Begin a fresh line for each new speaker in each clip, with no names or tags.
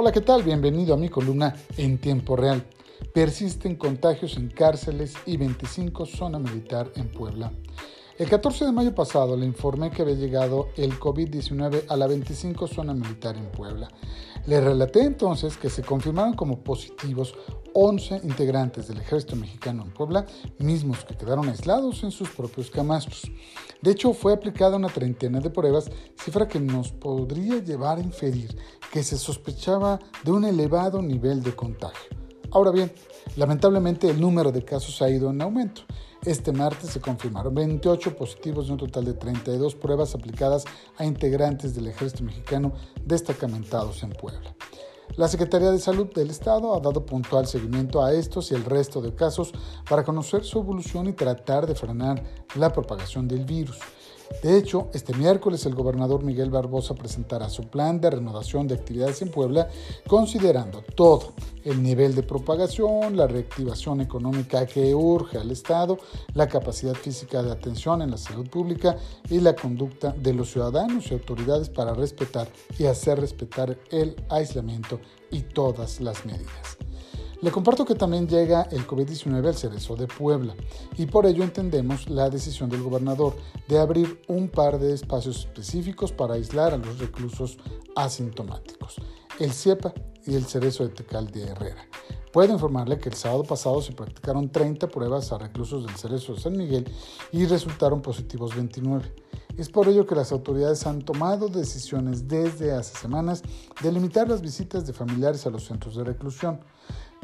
Hola, ¿qué tal? Bienvenido a mi columna en tiempo real. Persisten contagios en cárceles y 25 zona militar en Puebla. El 14 de mayo pasado le informé que había llegado el COVID-19 a la 25 zona militar en Puebla. Le relaté entonces que se confirmaron como positivos 11 integrantes del ejército mexicano en Puebla, mismos que quedaron aislados en sus propios camastros. De hecho, fue aplicada una treintena de pruebas, cifra que nos podría llevar a inferir que se sospechaba de un elevado nivel de contagio. Ahora bien, lamentablemente el número de casos ha ido en aumento. Este martes se confirmaron 28 positivos de un total de 32 pruebas aplicadas a integrantes del ejército mexicano destacamentados en Puebla. La Secretaría de Salud del Estado ha dado puntual seguimiento a estos y el resto de casos para conocer su evolución y tratar de frenar la propagación del virus. De hecho, este miércoles el gobernador Miguel Barbosa presentará su plan de renovación de actividades en Puebla, considerando todo, el nivel de propagación, la reactivación económica que urge al Estado, la capacidad física de atención en la salud pública y la conducta de los ciudadanos y autoridades para respetar y hacer respetar el aislamiento y todas las medidas. Le comparto que también llega el COVID-19 al Cerezo de Puebla y por ello entendemos la decisión del gobernador de abrir un par de espacios específicos para aislar a los reclusos asintomáticos, el CIEPA y el Cerezo de Tecal de Herrera. Puedo informarle que el sábado pasado se practicaron 30 pruebas a reclusos del Cerezo de San Miguel y resultaron positivos 29. Es por ello que las autoridades han tomado decisiones desde hace semanas de limitar las visitas de familiares a los centros de reclusión.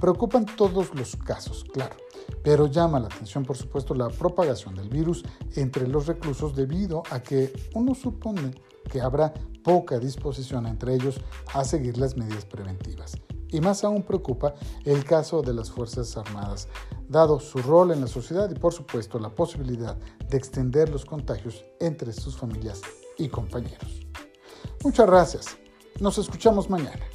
Preocupan todos los casos, claro, pero llama la atención, por supuesto, la propagación del virus entre los reclusos debido a que uno supone que habrá poca disposición entre ellos a seguir las medidas preventivas. Y más aún preocupa el caso de las Fuerzas Armadas, dado su rol en la sociedad y por supuesto la posibilidad de extender los contagios entre sus familias y compañeros. Muchas gracias. Nos escuchamos mañana.